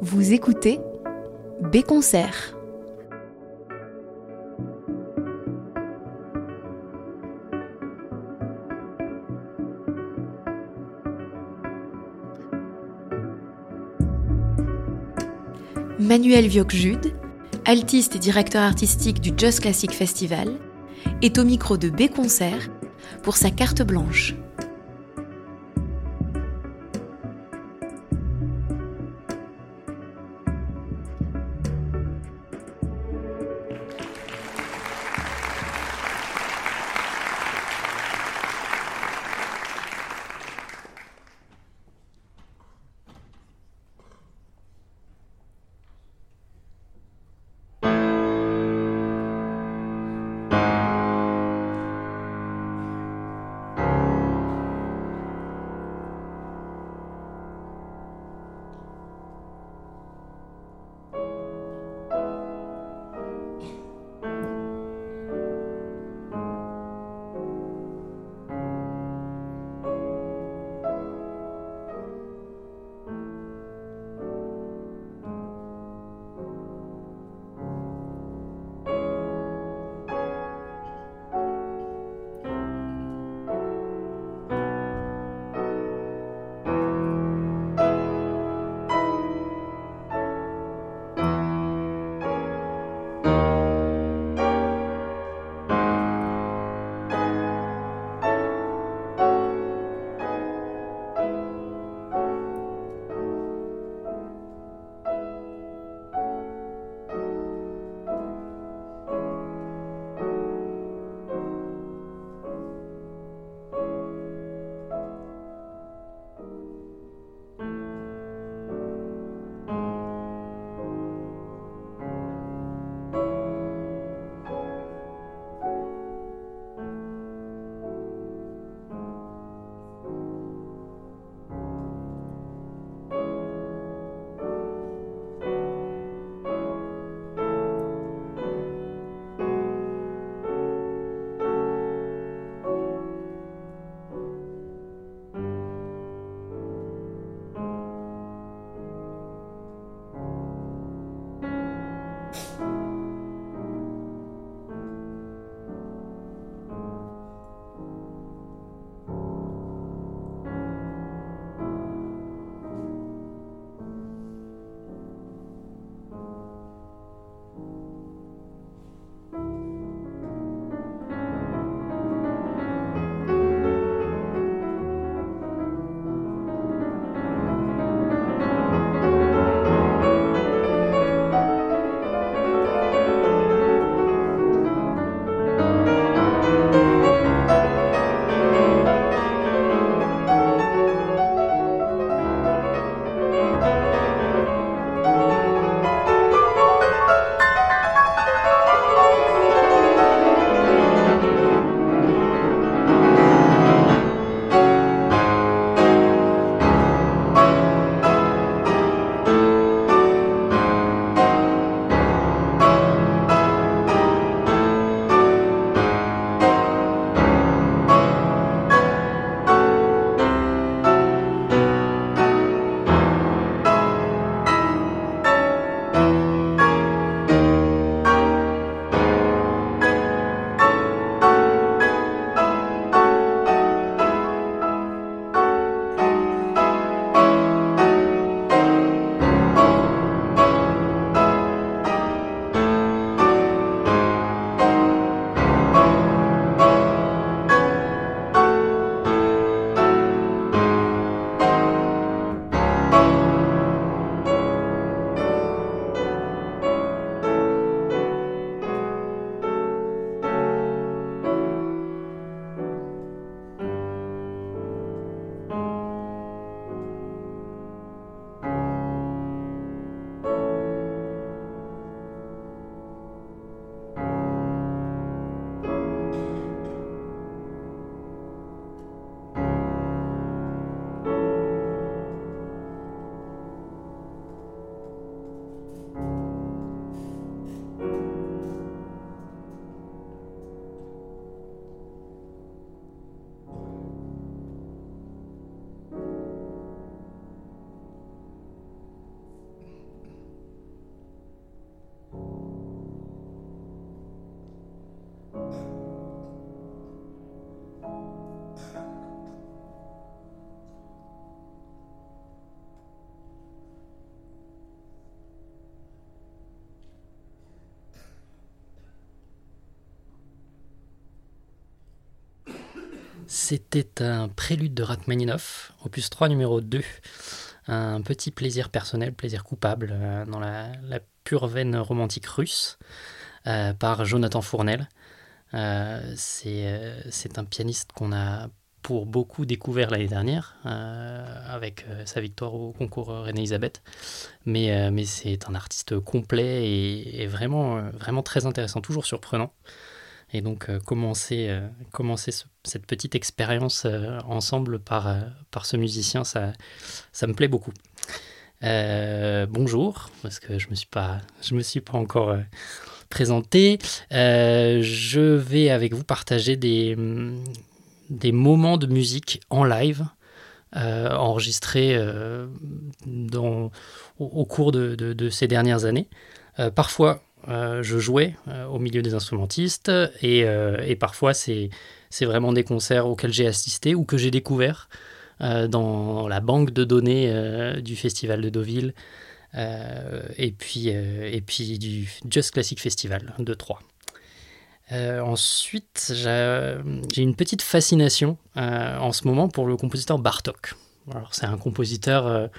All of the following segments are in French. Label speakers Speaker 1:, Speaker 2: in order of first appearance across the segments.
Speaker 1: Vous écoutez B Concert. Manuel Viocq-Jude, altiste et directeur artistique du Just Classic Festival, est au micro de B Concert pour sa carte blanche.
Speaker 2: C'était un prélude de Rachmaninoff, opus 3 numéro 2. Un petit plaisir personnel, plaisir coupable, euh, dans la, pure veine romantique russe, euh, par Jonathan Fournel. Euh, c'est un pianiste qu'on a pour beaucoup découvert l'année dernière, avec sa victoire au concours René Elisabeth. Mais, c'est un artiste complet et, vraiment très intéressant, toujours surprenant. Et donc euh, commencer, euh, commencer cette petite expérience euh, ensemble par, par ce musicien, ça, ça me plaît beaucoup. bonjour, parce que je me, suis pas, je me suis pas encore présenté. je vais avec vous partager des, des moments de musique en live. enregistrés dans, au, cours de, de, de, ces dernières années. parfois euh, je jouais euh, au milieu des instrumentistes et, euh, parfois c'est vraiment des concerts auxquels j'ai assisté ou que j'ai découvert dans la banque de données du Festival de Deauville et, puis, et puis du Just Classic Festival de Troyes. ensuite, j'ai une petite fascination en ce moment pour le compositeur Bartok. c'est un compositeur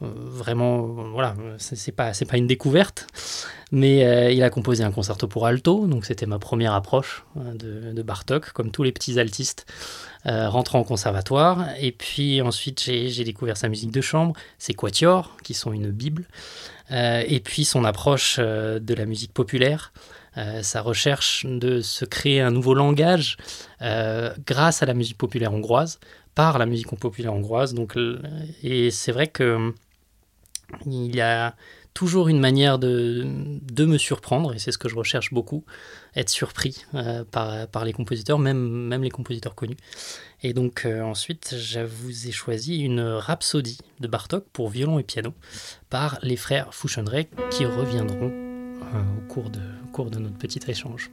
Speaker 2: vraiment, voilà, c'est pas, pas une découverte, mais euh, il a composé un concerto pour alto, donc c'était ma première approche hein, de, Bartok, comme tous les petits altistes euh, rentrant au conservatoire. Et puis ensuite, j'ai découvert sa musique de chambre, ses quatuors, qui sont une bible, et puis son approche de la musique populaire. sa recherche de se créer un nouveau langage grâce à la musique populaire hongroise, par la musique populaire hongroise. Donc, et c'est vrai que il y a toujours une manière de, me surprendre, et c'est ce que je recherche beaucoup, être surpris euh, par, les compositeurs, même, même les compositeurs connus. Et donc euh, ensuite, je vous ai choisi une rhapsodie de Bartok pour violon et piano par les frères Fouchonrey qui reviendront euh, au, cours de, au cours de notre petit échange.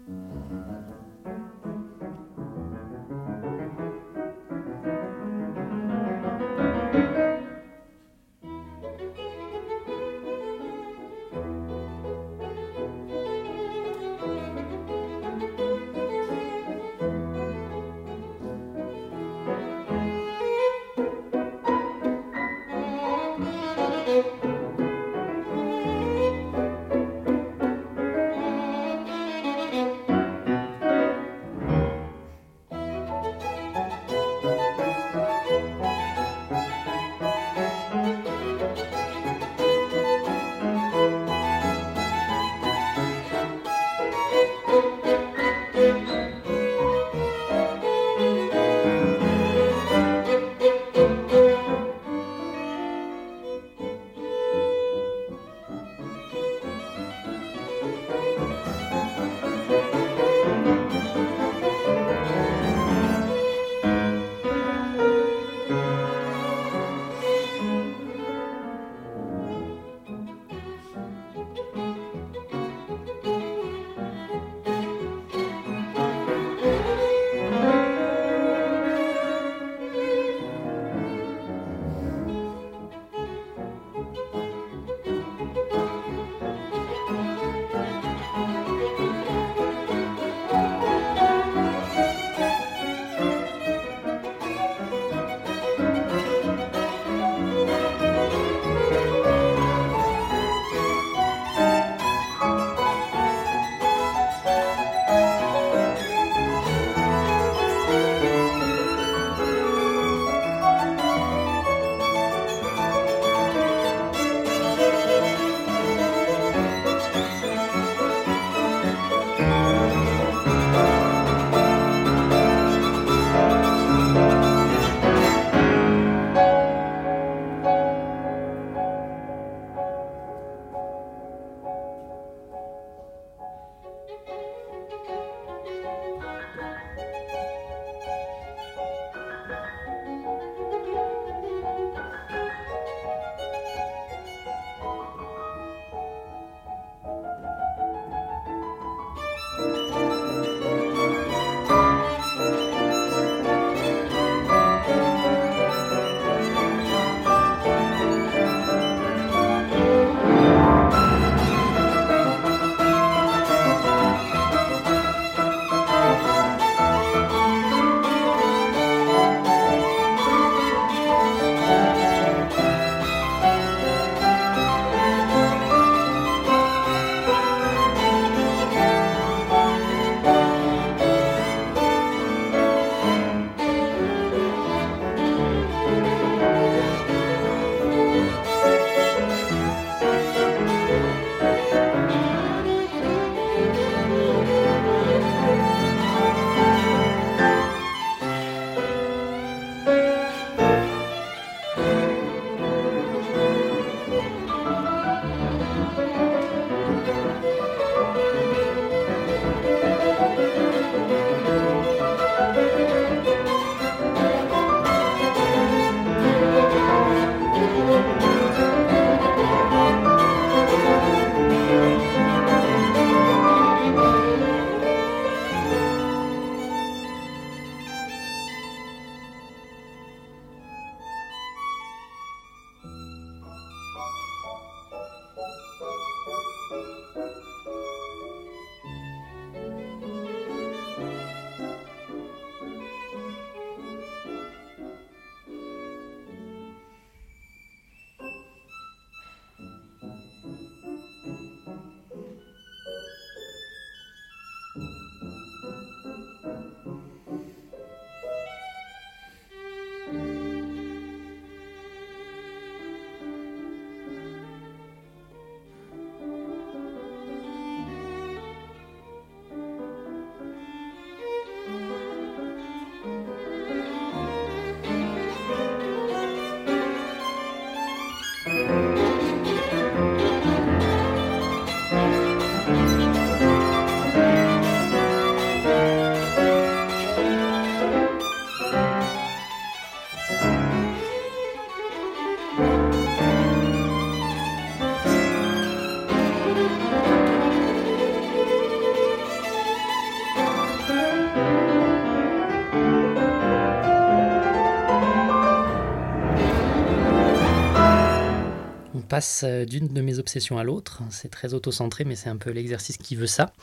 Speaker 2: Passe d'une de mes obsessions à l'autre. C'est très auto-centré, mais c'est un peu l'exercice qui veut ça.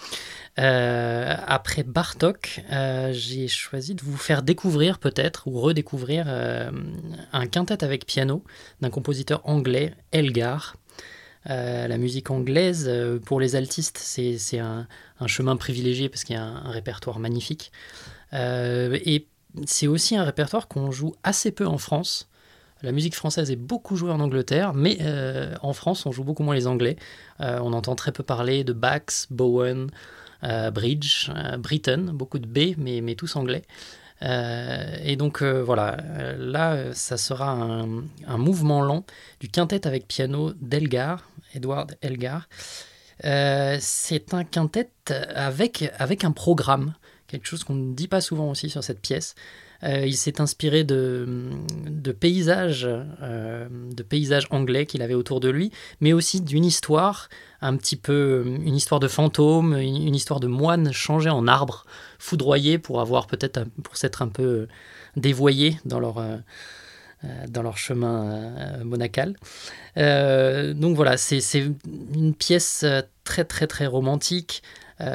Speaker 2: après Bartok, j'ai choisi de vous faire découvrir peut-être ou redécouvrir un quintet avec piano d'un compositeur anglais, Elgar. la musique anglaise, pour les altistes, c'est un, chemin privilégié parce qu'il y a un, un répertoire magnifique. et c'est aussi un répertoire qu'on joue assez peu en France. La musique française est beaucoup jouée en Angleterre, mais euh, en France, on joue beaucoup moins les Anglais. Euh, on entend très peu parler de Bax, Bowen, euh, Bridge, Britten, beaucoup de B, mais, tous anglais. et donc voilà, là, ça sera un, un, mouvement lent du quintet avec piano d'Elgar, Edward Elgar. c'est un quintet avec, avec un programme quelque chose qu'on ne dit pas souvent aussi sur cette pièce. Euh, il s'est inspiré de, paysages, euh, de paysages anglais qu'il avait autour de lui, mais aussi d'une histoire, un petit peu une histoire de fantôme, une, histoire de moines changés en arbres, foudroyés pour avoir peut-être pour s'être un peu dévoyés dans leur euh, dans leur chemin monacal. donc voilà, c'est une pièce très très très romantique,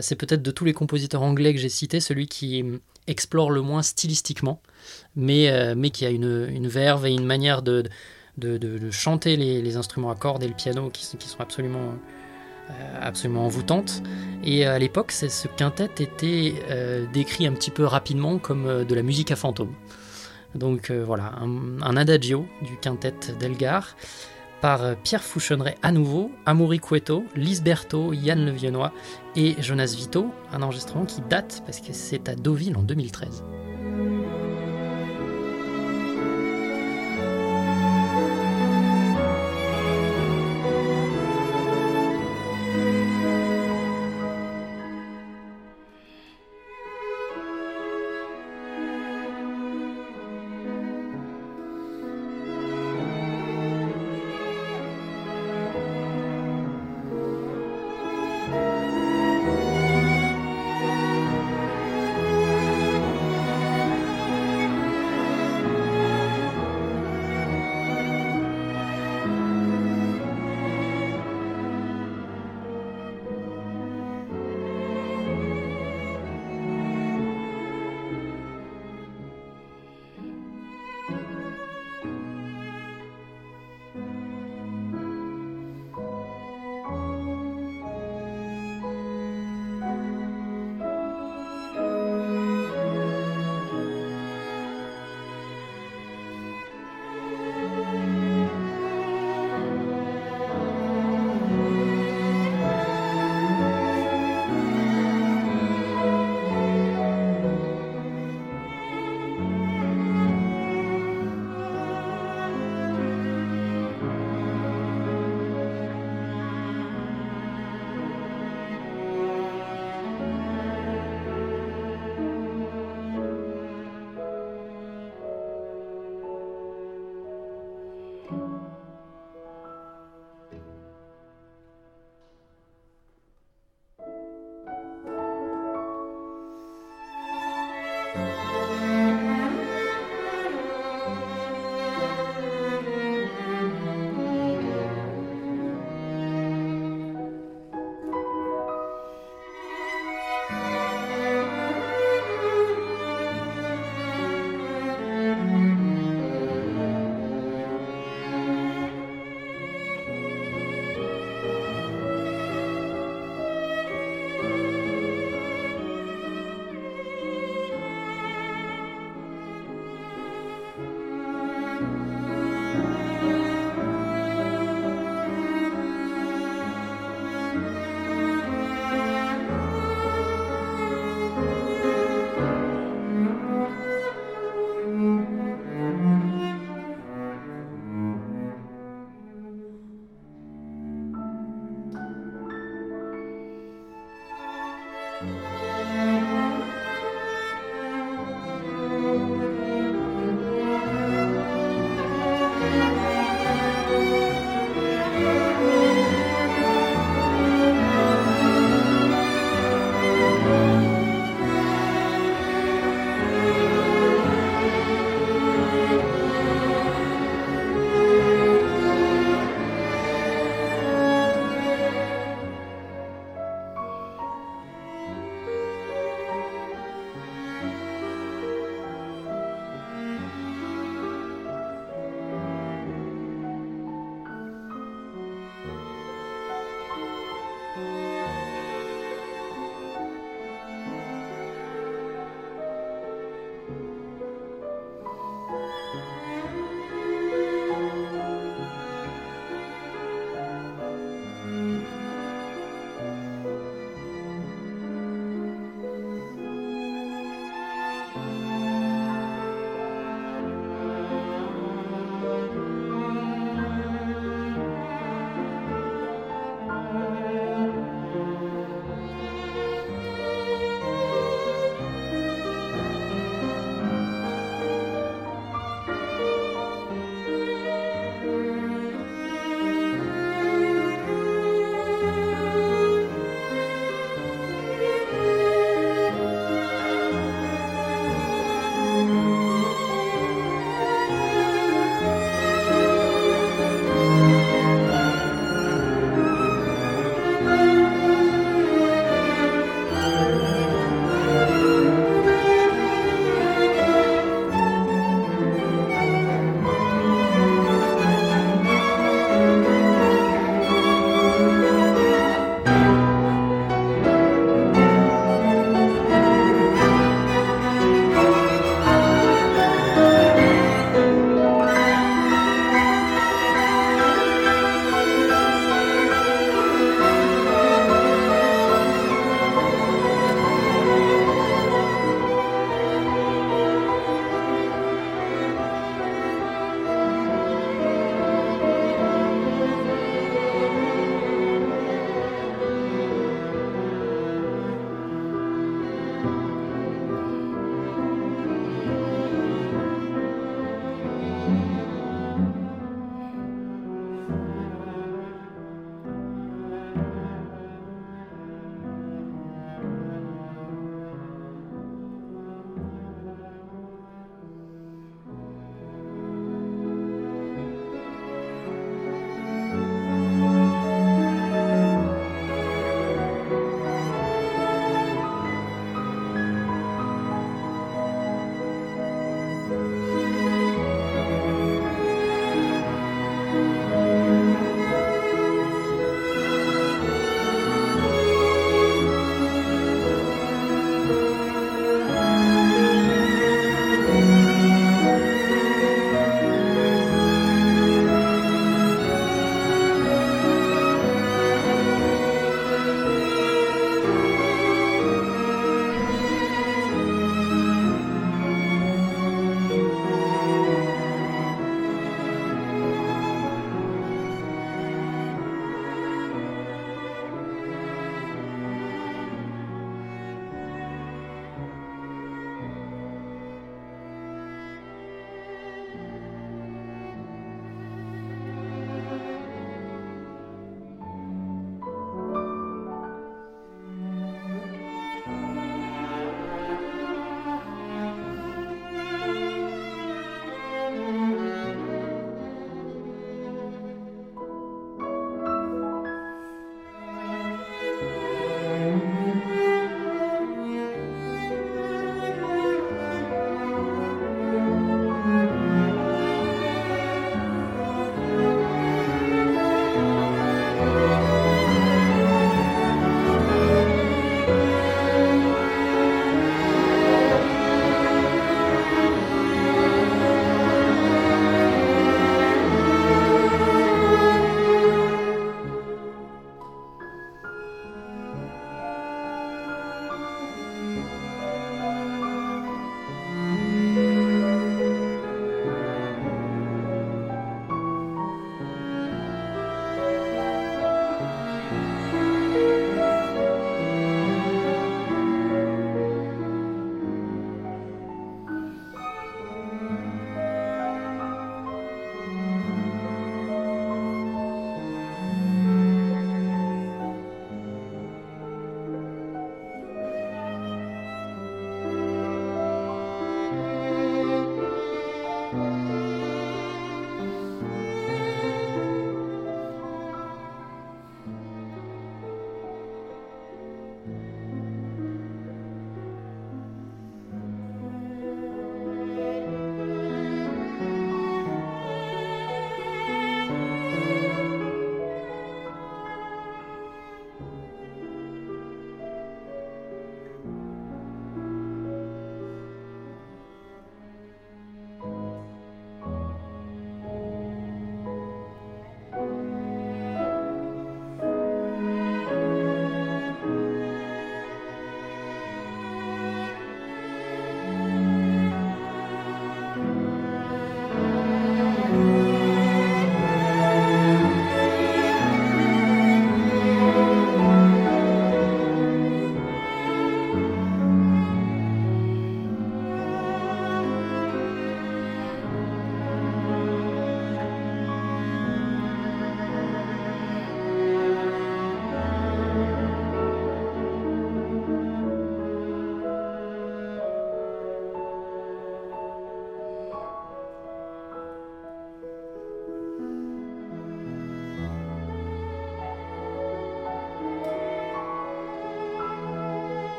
Speaker 2: c'est peut-être de tous les compositeurs anglais que j'ai cités celui qui explore le moins stylistiquement, mais, euh, mais qui a une, une, verve et une manière de, de, chanter les, instruments à cordes et le piano qui, qui sont absolument, euh, absolument envoûtantes. Et à l'époque, ce quintet était décrit un petit peu rapidement comme de la musique à fantômes. Donc voilà, un, un, adagio du quintet d'Elgar par Pierre Fouchonneret à nouveau, Amaury Cueto, Lisberto, Yann Le Viennois et Jonas Vito, un enregistrement qui date parce que c'est à Deauville en 2013.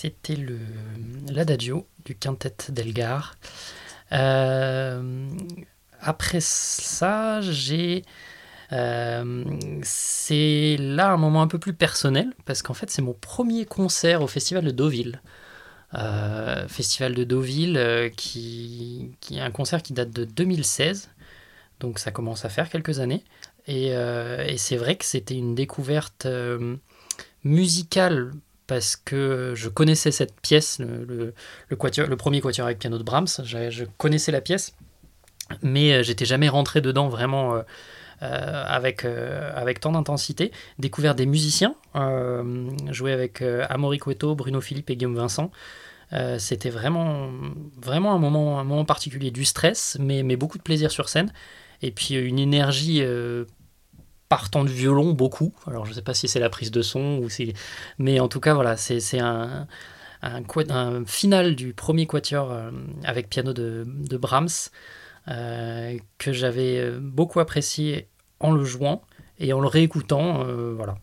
Speaker 2: C'était le l'adagio du quintet d'Elgar. Euh, après ça, j'ai euh, c'est là un moment un peu plus personnel parce qu'en fait c'est mon premier concert au festival de Deauville. Euh, festival de Deauville qui, qui est un concert qui date de 2016, donc ça commence à faire quelques années. Et, et c'est vrai que c'était une découverte musicale parce que je connaissais cette pièce, le, premier quatuor avec piano de Brahms, je, connaissais la pièce, mais euh, j'étais jamais rentré dedans vraiment euh, euh, avec, avec tant d'intensité. Découvert des musiciens, joué avec Amaury Cueto, Bruno Philippe et Guillaume Vincent. C'était vraiment, vraiment un moment, un moment particulier, du stress, mais, mais beaucoup de plaisir sur scène. Et puis une énergie partant de violon beaucoup. Alors je ne sais pas si c'est la prise de son ou si... Mais en tout cas, voilà, c'est un, un, un, final du premier quatuor euh, avec piano de, de Brahms euh, que j'avais euh, beaucoup apprécié en le jouant et en le réécoutant. voilà.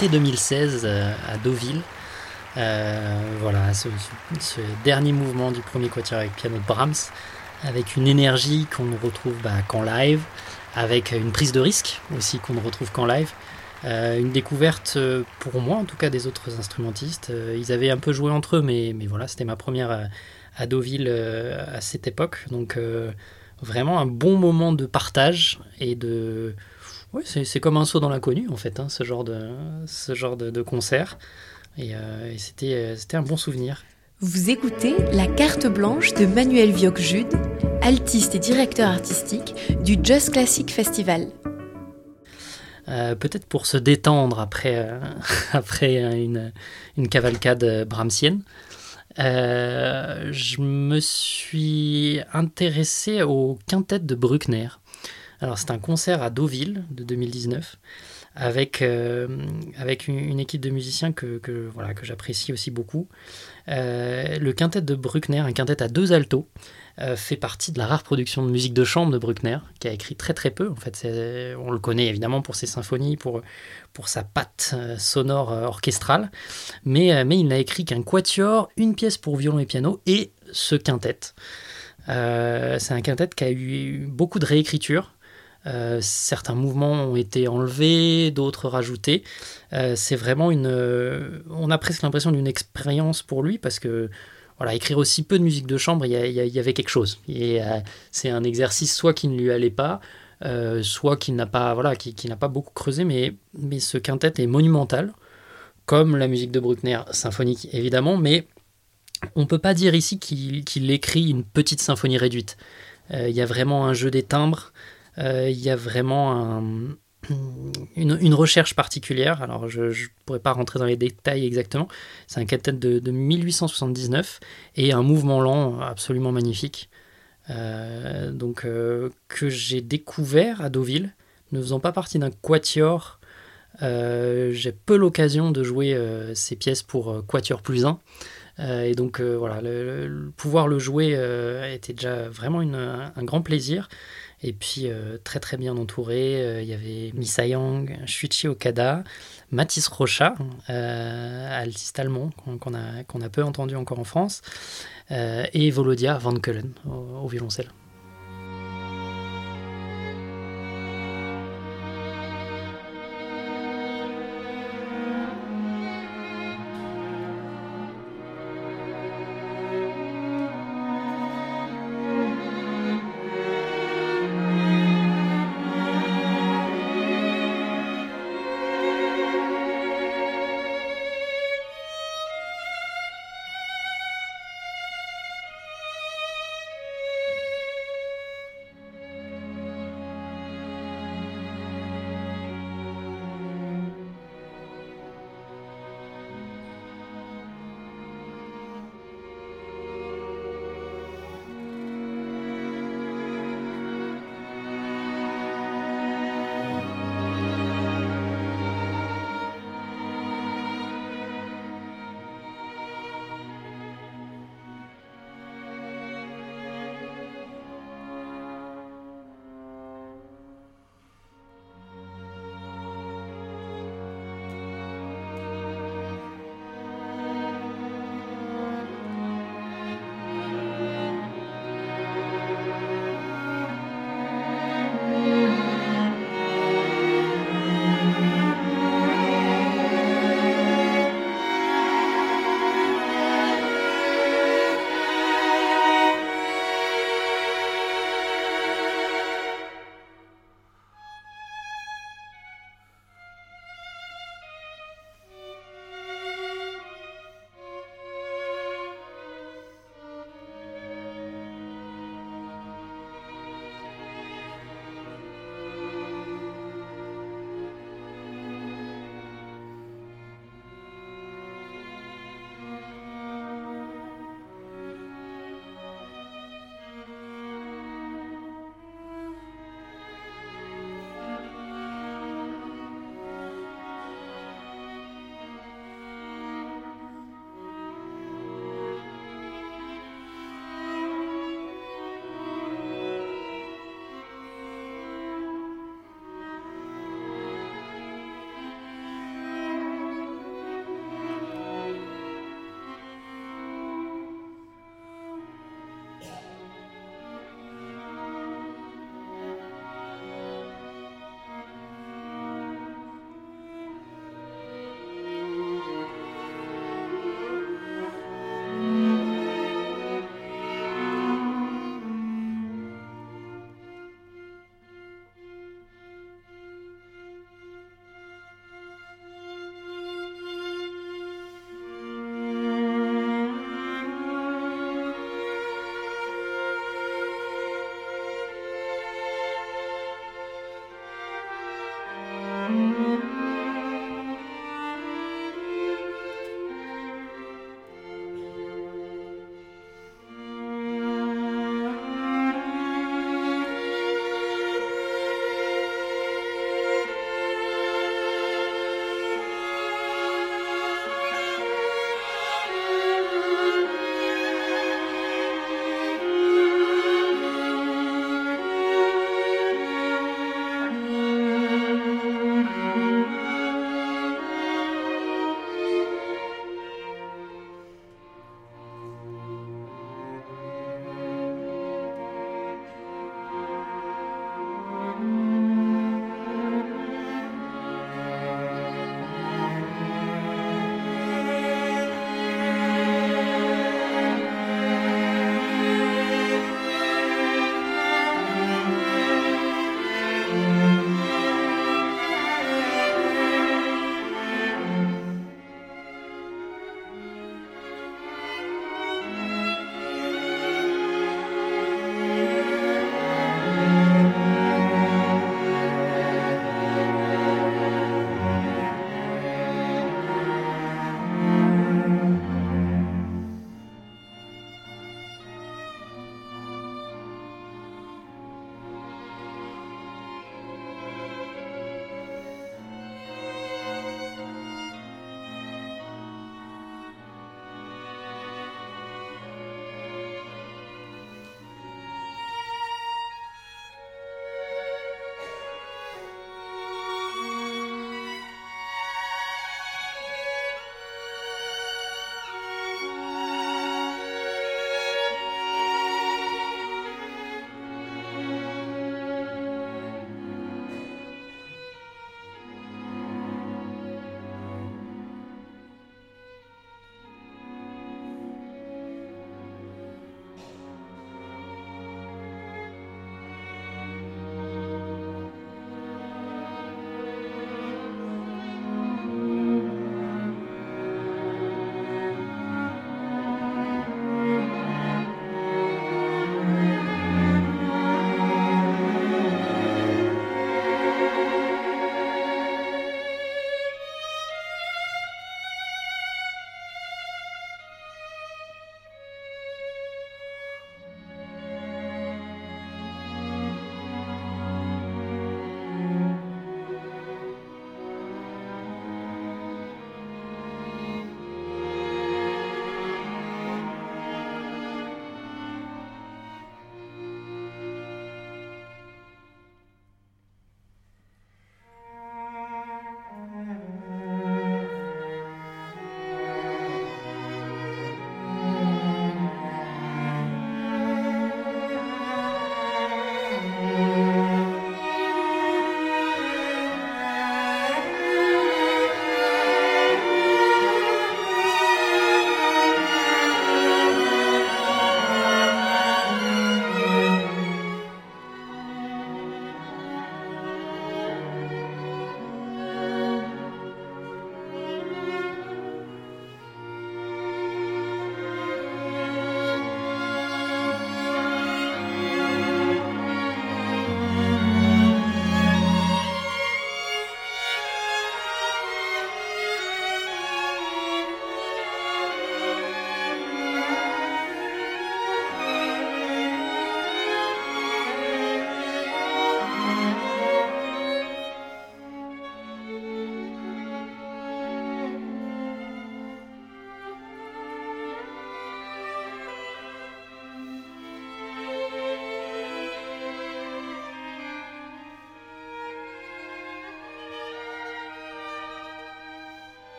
Speaker 2: C'était un été 2016 à Deauville. voilà, ce, dernier mouvement du premier quatuor avec piano de Brahms, avec une énergie qu'on ne retrouve bah, qu'en live, avec une prise de risque aussi qu'on ne retrouve qu'en live. une découverte pour moi, en tout cas des autres instrumentistes. ils avaient un peu joué entre eux, mais voilà, c'était ma première à Deauville à cette époque. Donc vraiment un bon moment de partage et de. Oui, c'est comme un saut dans l'inconnu en fait, hein, ce genre de, ce genre de, concert. Et, euh, c'était un bon souvenir.
Speaker 1: Vous écoutez La carte blanche de Manuel Vioc-Jude, altiste et directeur artistique du Just Classic Festival.
Speaker 2: Euh, peut-être pour se détendre après, euh, après une, une cavalcade brahmsienne. Euh, je me suis intéressé au quintet de Bruckner. Alors c'est un concert à Deauville de 2019 avec, euh, une, équipe de musiciens que, voilà, que j'apprécie aussi beaucoup. Euh, le quintet de Bruckner, un quintet à deux altos, euh, fait partie de la rare production de musique de chambre de Bruckner, qui a écrit très très peu. En fait, on le connaît évidemment pour ses symphonies, pour, sa patte sonore orchestrale, mais, mais il n'a écrit qu'un quatuor, une pièce pour violon et piano et ce quintet. c'est un quintet qui a eu beaucoup de réécriture. Certains mouvements ont été enlevés, d'autres rajoutés. c'est vraiment une. on a presque l'impression d'une expérience pour lui parce que voilà, écrire aussi peu de musique de chambre, il y, avait quelque chose. Et euh, c'est un exercice soit qui ne lui allait pas, euh, soit qui n'a pas, voilà, qui, n'a pas beaucoup creusé, mais, mais ce quintet est monumental, comme la musique de Bruckner, symphonique évidemment, mais on ne peut pas dire ici qu'il écrit une petite symphonie réduite. Euh, il y a vraiment un jeu des timbres, il y a vraiment un, une, recherche particulière. Alors, je ne pourrais pas rentrer dans les détails exactement. C'est un quintet de, 1879 et un mouvement lent absolument magnifique. Euh, donc, euh, que j'ai découvert à Deauville, ne faisant pas partie d'un quatuor. Euh, j'ai peu l'occasion de jouer ces pièces pour quatuor plus 1. et donc voilà, pouvoir le jouer était déjà vraiment un grand plaisir. Et puis euh, très très bien entouré, euh, il y avait Misayang, Shuichi Okada, Mathis Rocha, euh, altiste allemand qu'on a, peu entendu encore en France, et Volodia Van Keulen au violoncelle.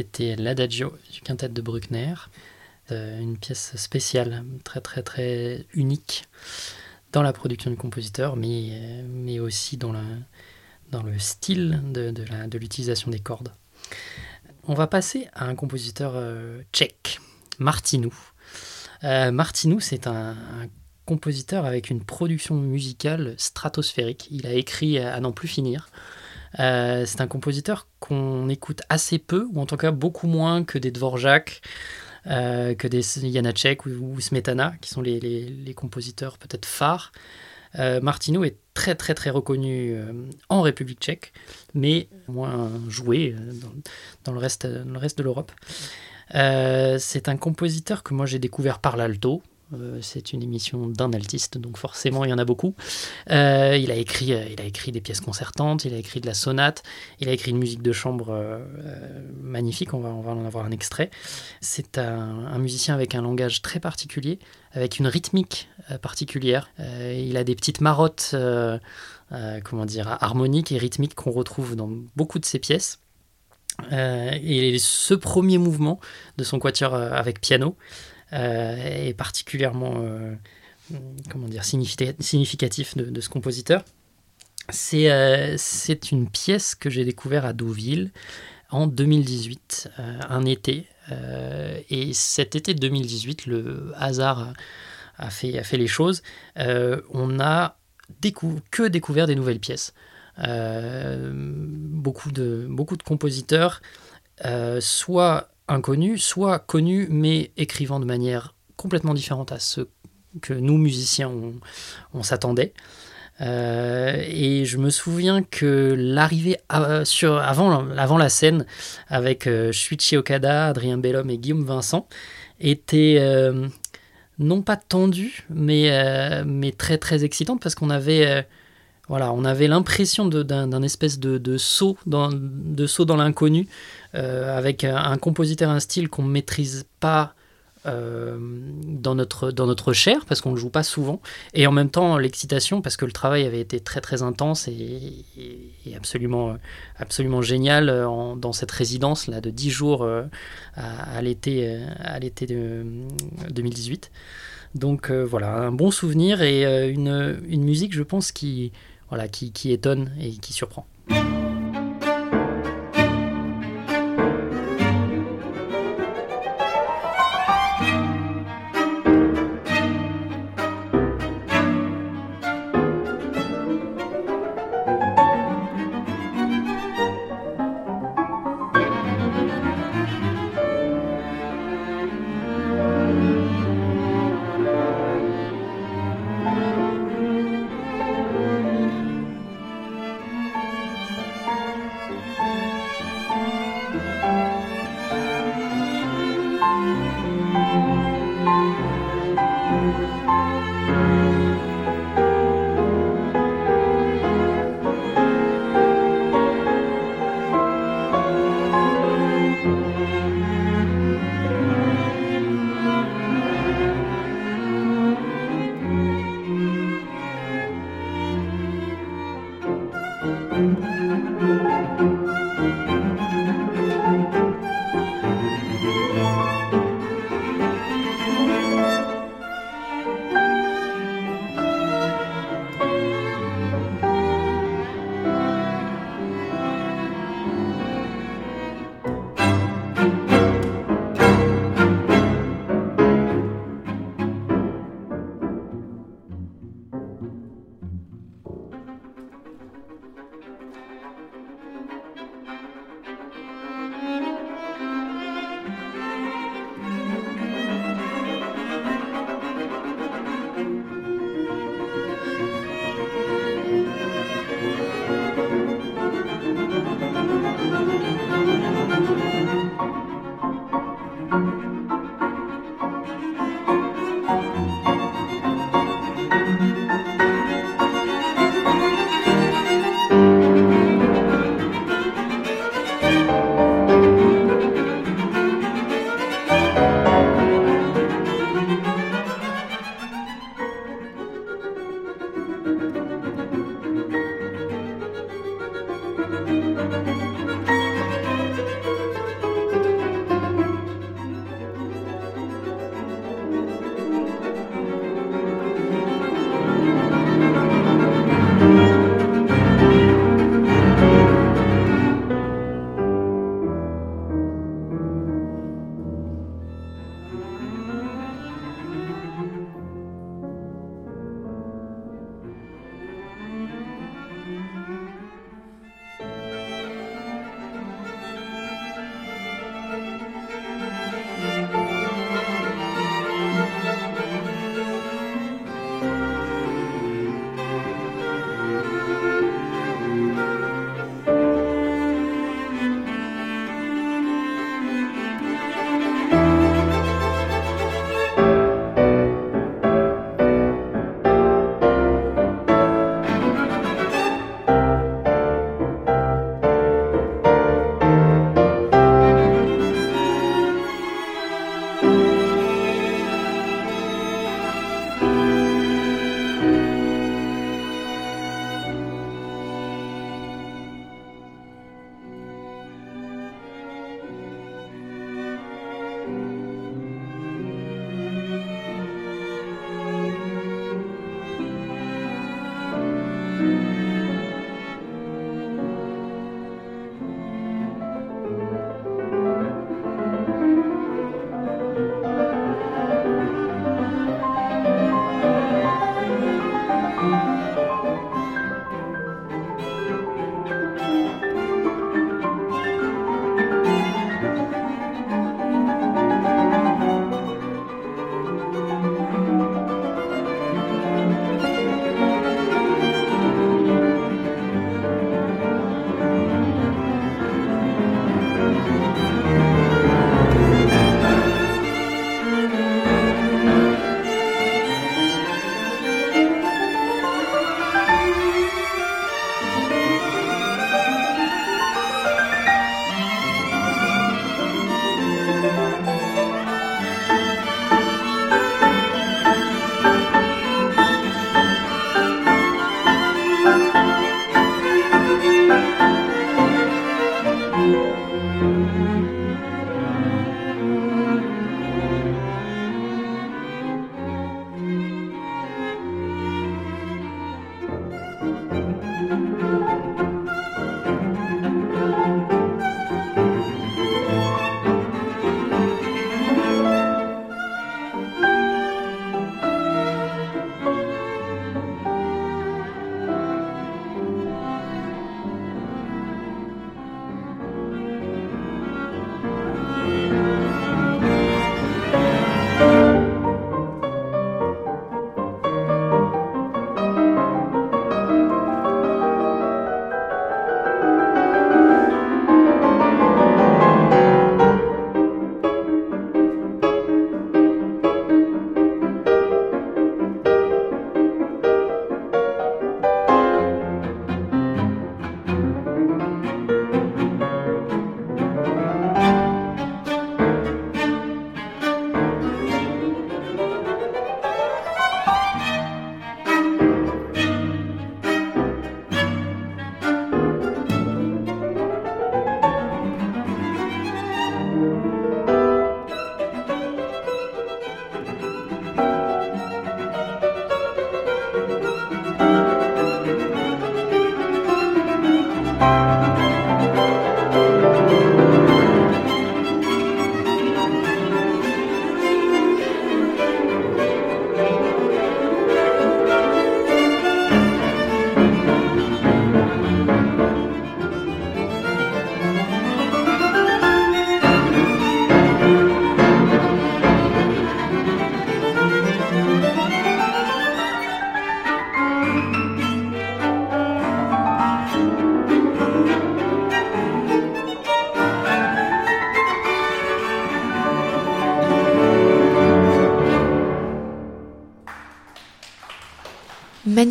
Speaker 2: C'était l'Adagio du quintet de Bruckner, une pièce spéciale, très très très unique dans la production du compositeur, mais, mais aussi dans, la, dans le style de, de l'utilisation des cordes. On va passer à un compositeur tchèque, Martinou. Martinou, c'est un, un, compositeur avec une production musicale stratosphérique. Il a écrit à n'en plus finir. Euh, c'est un compositeur qu'on écoute assez peu, ou en tout cas beaucoup moins que des Dvorak, euh, que des Janacek ou, Smetana, qui sont les, compositeurs peut-être phares. Euh, est très très très reconnu en République tchèque, mais moins joué dans, le, reste, dans le reste de l'Europe. c'est un compositeur que moi j'ai découvert par l'alto, euh, c'est une émission d'un altiste, donc forcément il y en a beaucoup. Euh, il, a écrit, euh, il a écrit des pièces concertantes, il a écrit de la sonate, il a écrit une musique de chambre magnifique, on va, en avoir un extrait. C'est un, musicien avec un langage très particulier, avec une rythmique particulière. il a des petites marottes, comment dire, harmoniques et rythmiques qu'on retrouve dans beaucoup de ses pièces. et ce premier mouvement de son quatuor avec piano, euh, est particulièrement euh, comment dire, significatif de, ce compositeur. Euh, c'est une pièce que j'ai découvert à Deauville en 2018, un été. et cet été 2018, le hasard a, fait, a fait les choses. on a que découvert des nouvelles pièces. beaucoup, de, beaucoup de compositeurs, soit inconnu, soit connu, mais écrivant de manière complètement différente à ce que nous, musiciens, on, s'attendait. Euh, et je me souviens que l'arrivée sur, avant, la scène avec euh, Shuichi Okada, Adrien Bellum et Guillaume Vincent était euh, non pas tendue, mais, euh, mais très très excitante parce qu'on avait voilà, on avait l'impression d'un espèce de, saut dans, de saut dans l'inconnu, euh, avec un, compositeur, un style qu'on ne maîtrise pas euh, dans, notre, dans notre chair, parce qu'on ne le joue pas souvent, et en même temps l'excitation, parce que le travail avait été très très intense et, absolument, absolument génial dans cette résidence là de 10 jours euh, à, l'été à l'été de 2018. Donc voilà, un bon souvenir et une, une musique, je pense, qui, voilà, qui, étonne et qui surprend.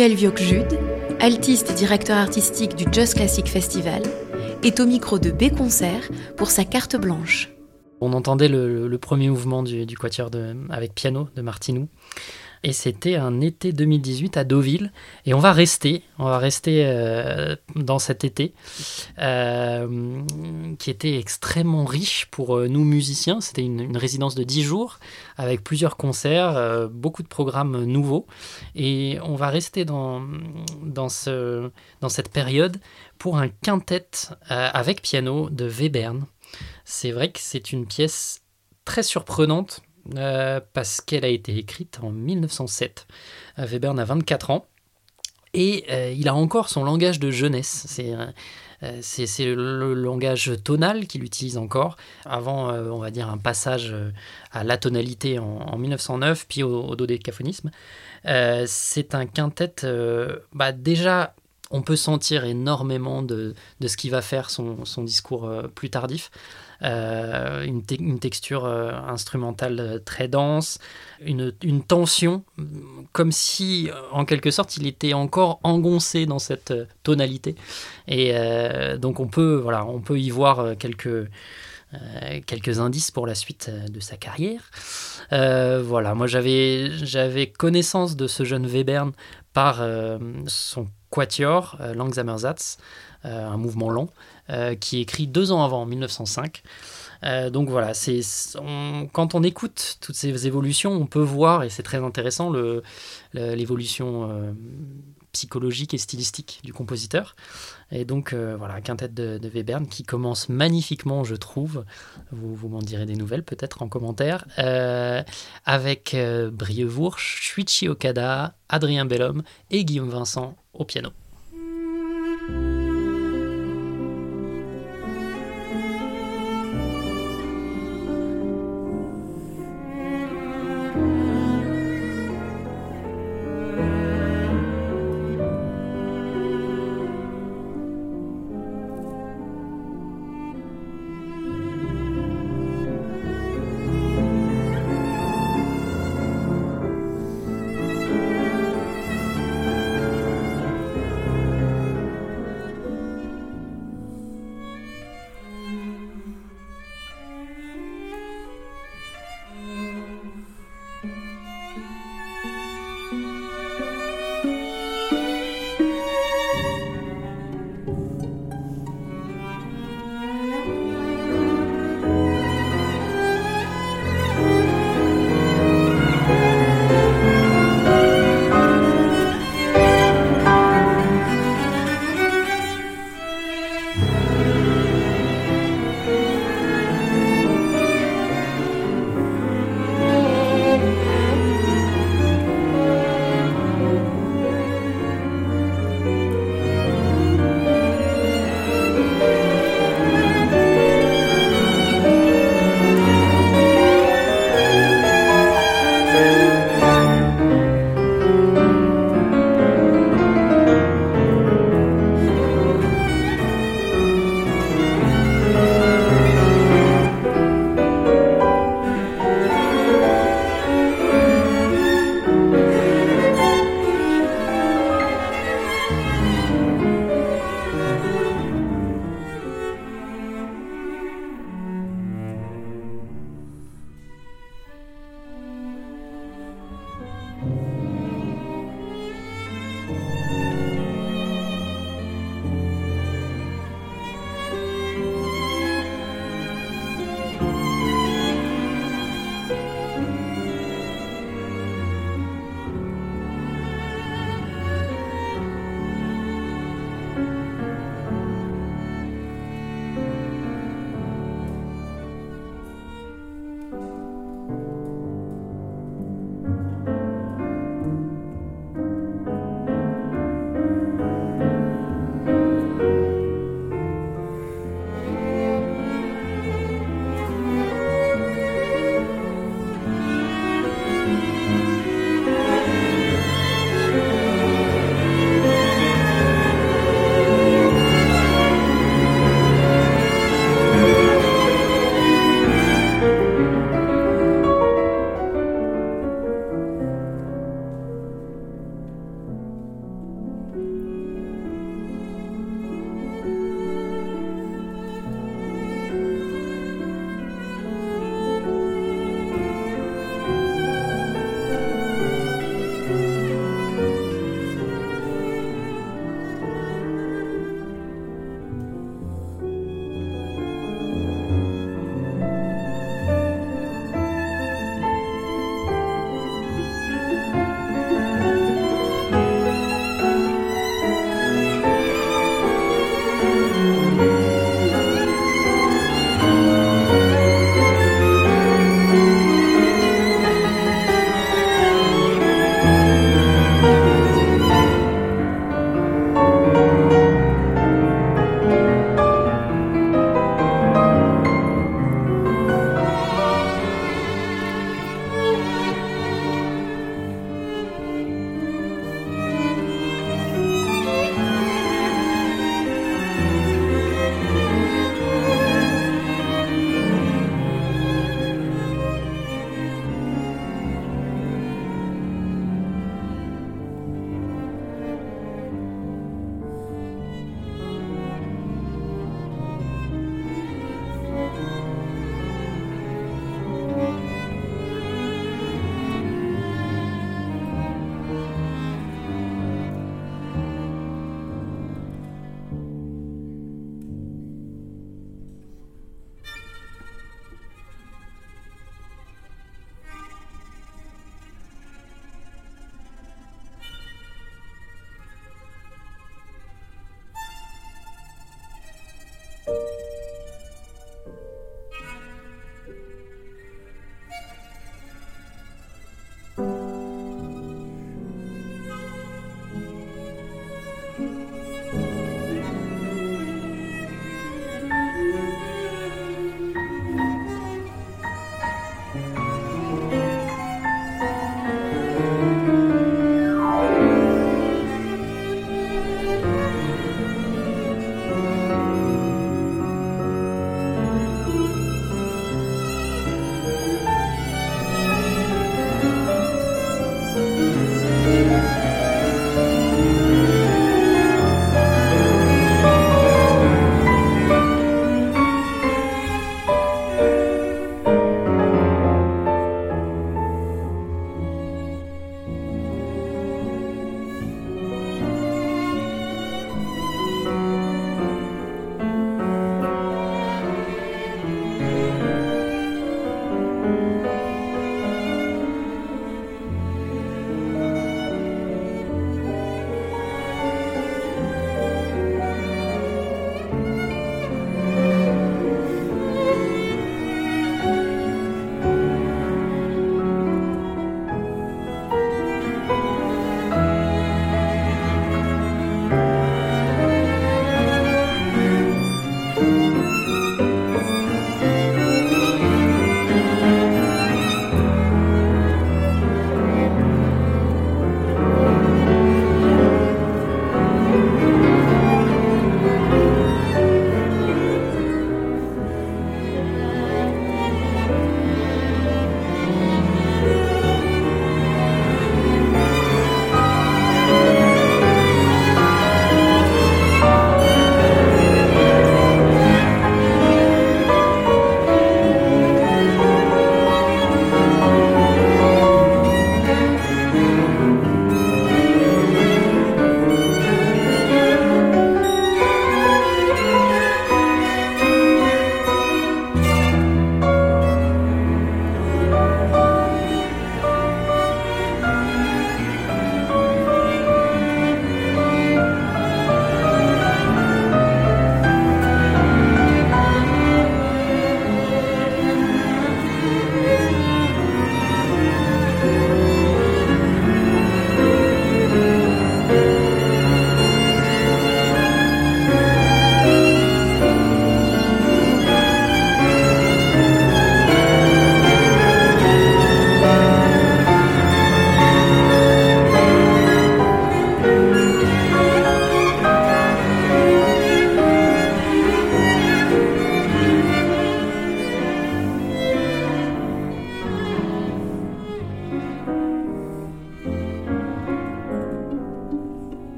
Speaker 1: Manuel Viocjude, altiste et directeur artistique du Just Classic Festival, est au micro de B Concert pour sa carte blanche.
Speaker 2: On entendait le, premier mouvement du, du quatuor avec piano de Martinou. Et c'était un été 2018 à Deauville. Et on va rester, on va rester euh, dans cet été euh, qui était extrêmement riche pour euh, nous musiciens. C'était une, résidence de 10 jours avec plusieurs concerts, beaucoup de programmes nouveaux. Et on va rester dans, dans, ce, dans cette période pour un quintet avec piano de Webern. C'est vrai que c'est une pièce très surprenante euh, parce qu'elle a été écrite en 1907. Euh, Webern a 24 ans et euh, il a encore son langage de jeunesse. C'est c'est le langage tonal qu'il utilise encore. Avant, on va dire, un passage à la tonalité en, 1909, puis au, dodécaphonisme. c'est un quintet, bah déjà, on peut sentir énormément de, de ce qui va faire son, son discours plus tardif. Euh, une, texture euh, instrumentale euh, très dense, une, tension, comme si, en quelque sorte, il était encore engoncé dans cette tonalité. Et donc on peut, voilà, on peut y voir quelques... quelques indices pour la suite de sa carrière. voilà, moi j'avais, connaissance de ce jeune Webern par son quatuor, Langsamersatz, un mouvement lent, euh, qui écrit deux ans avant, en 1905. Euh, donc voilà, c'est quand on écoute toutes ces évolutions, on peut voir, et c'est très intéressant, l'évolution euh, psychologique et stylistique du compositeur. Et donc voilà, quintet de, de, Webern qui commence magnifiquement, je trouve. Vous, vous m'en direz des nouvelles peut-être en commentaire. avec Brievourch, Shuichi Okada, Adrien Bellhomme et Guillaume Vincent au piano.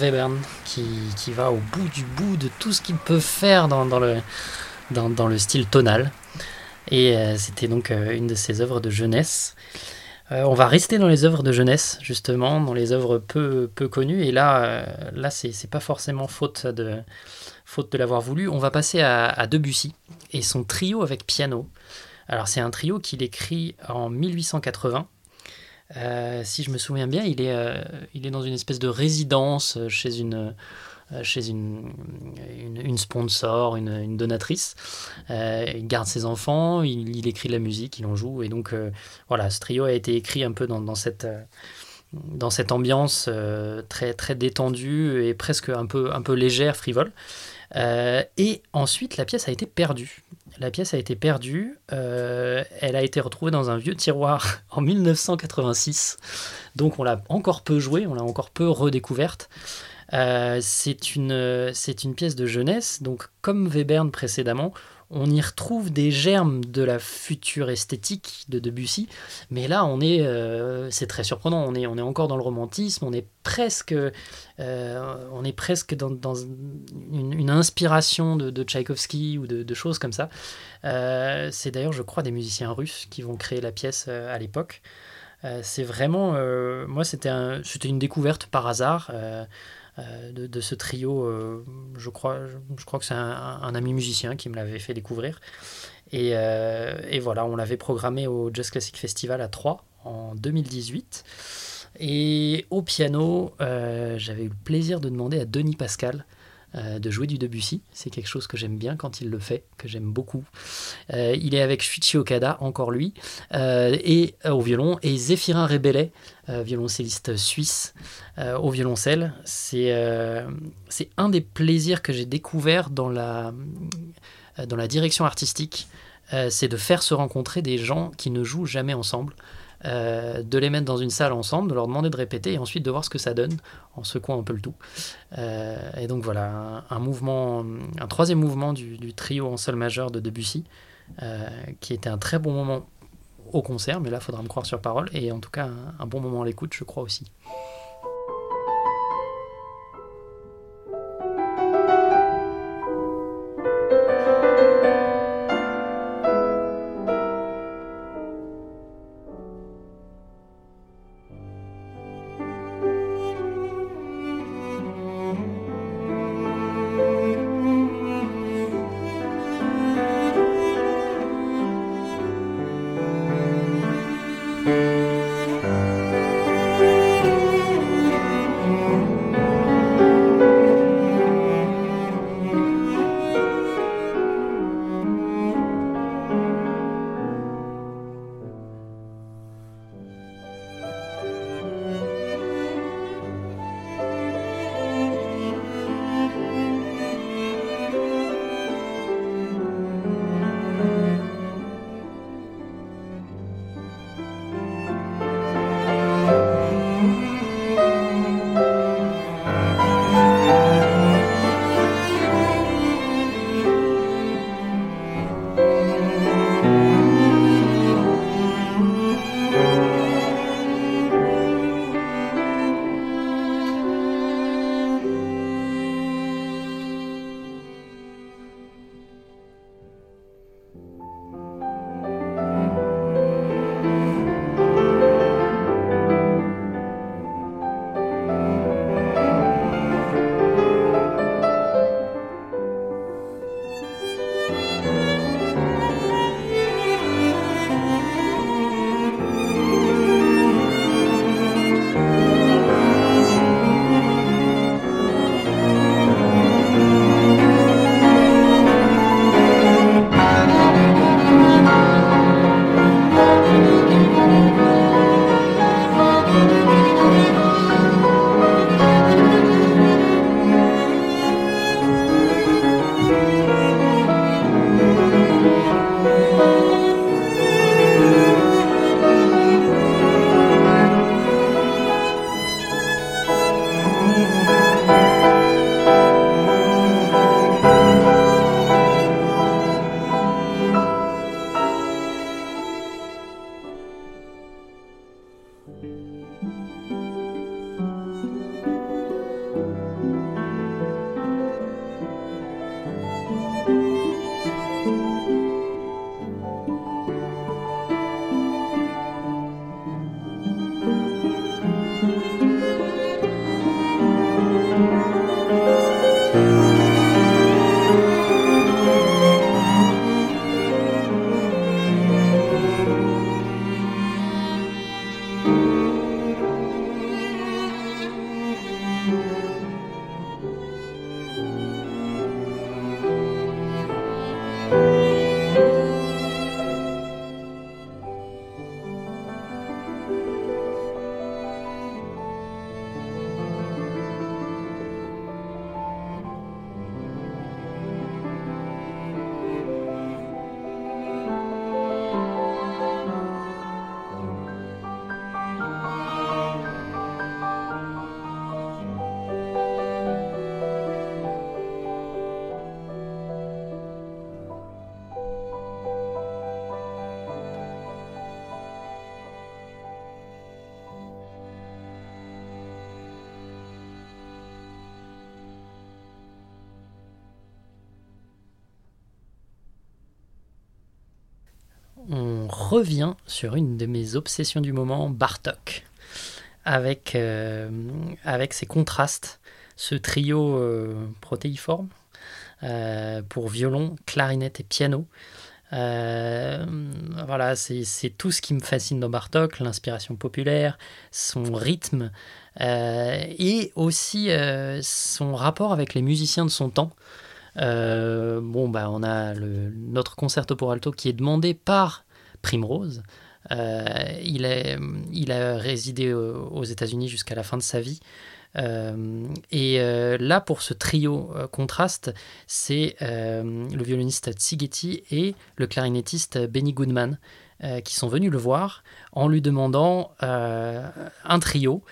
Speaker 2: Webern qui, qui, va au bout du bout de tout ce qu'il peut faire dans, le, dans, le style tonal. Et euh, c'était donc euh, une de ses œuvres de jeunesse. Euh, on va rester dans les œuvres de jeunesse, justement, dans les œuvres peu, peu connues. Et là, là c'est pas forcément faute de, faute de l'avoir voulu. On va passer à Debussy et son trio avec piano. Alors, c'est un trio qu'il écrit en 1880 euh, si je me souviens bien, il est, euh, il est dans une espèce de résidence euh, chez une, chez une, une, sponsor, une, donatrice. il garde ses enfants, il, écrit de la musique, il en joue. Et donc, voilà, ce trio a été écrit un peu dans, dans cette dans cette ambiance très, très détendue et presque un peu, un peu légère, frivole. et ensuite, la pièce a été perdue. La pièce a été perdue. Euh, elle a été retrouvée dans un vieux tiroir en 1986. Donc on l'a encore peu jouée, on l'a encore peu redécouverte. Euh, c'est une, pièce de jeunesse. Donc comme Webern précédemment, on y retrouve des germes de la future esthétique de Debussy, mais là on est, euh, c'est très surprenant, on est, encore dans le romantisme, on est presque, on est presque dans, une, inspiration de, Tchaïkovski ou de, choses comme ça. Euh, c'est d'ailleurs, je crois, des musiciens russes qui vont créer la pièce à l'époque. c'est vraiment, moi c'était une découverte par hasard. Euh, de, ce trio. Euh, je, crois, je, crois que c'est un, ami musicien qui me l'avait fait découvrir. Et, euh, et voilà, on l'avait programmé au Jazz Classic Festival à Troyes en 2018. Et au piano, j'avais eu le plaisir de demander à Denis Pascal euh, de jouer du Debussy. C'est quelque chose que j'aime bien quand il le fait, que j'aime beaucoup. Euh, il est avec Shuichi Okada, encore lui, euh, et au violon, et Zéphirin Rebellet, violoncelliste suisse, au violoncelle. C'est un des plaisirs que j'ai découvert dans la direction artistique. c'est de faire se rencontrer des gens qui ne jouent jamais ensemble. Euh, de les mettre dans une salle ensemble, de leur demander de répéter et ensuite de voir ce que ça donne en secouant un peu le tout. Euh, et donc voilà, un, mouvement, un troisième mouvement du, trio en sol majeur de Debussy, euh, qui était un très bon moment au concert, mais là, faudra me croire sur parole, et en tout cas, un bon moment à l'écoute, je crois aussi. On revient sur une de mes obsessions du moment, Bartok, avec, euh, ses contrastes, ce trio euh, protéiforme pour violon, clarinette et piano. voilà, c'est tout ce qui me fascine dans Bartok, l'inspiration populaire, son rythme et aussi son rapport avec les musiciens de son temps. Euh, bon, bah, on a notre concerto pour alto qui est demandé par Primrose. Euh, il, est, il a résidé aux États-Unis jusqu'à la fin de sa vie. Euh, et là, pour ce trio contraste, c'est le violoniste Tsigeti et le clarinettiste Benny Goodman qui sont venus le voir en lui demandant un trio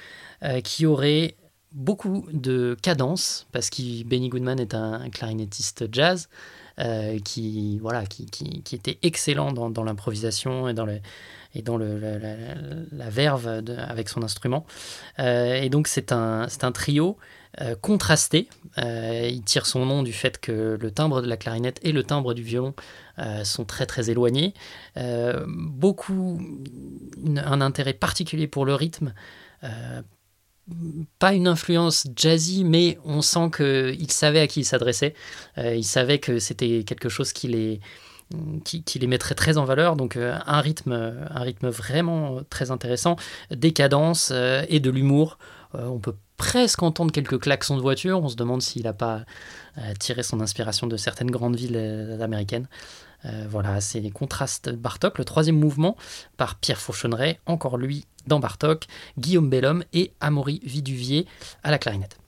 Speaker 2: qui aurait beaucoup de cadence, parce que Benny Goodman est un, clarinettiste jazz euh, qui, voilà, qui, qui, était excellent dans, dans l'improvisation et dans, le, et dans le, la, verve avec son instrument. Euh, et donc c'est un, un trio euh, contrasté. il tire son nom du fait que le timbre de la clarinette et le timbre du violon sont très très éloignés. beaucoup, un intérêt particulier pour le rythme pas une influence jazzy, mais on sent qu'il savait à qui il s'adressait. Euh, il savait que c'était quelque chose qui les, mettrait très en valeur. Donc euh, un, rythme, un rythme vraiment très intéressant, des cadences euh, et de l'humour. on peut presque entendre quelques klaxons de voiture. On se demande s'il n'a pas tiré son inspiration de certaines grandes villes américaines. Voilà, c'est les contrastes Bartok, le troisième mouvement par Pierre Fauchonneret, encore lui dans Bartok, Guillaume Bellhomme et Amaury Viduvier à la clarinette.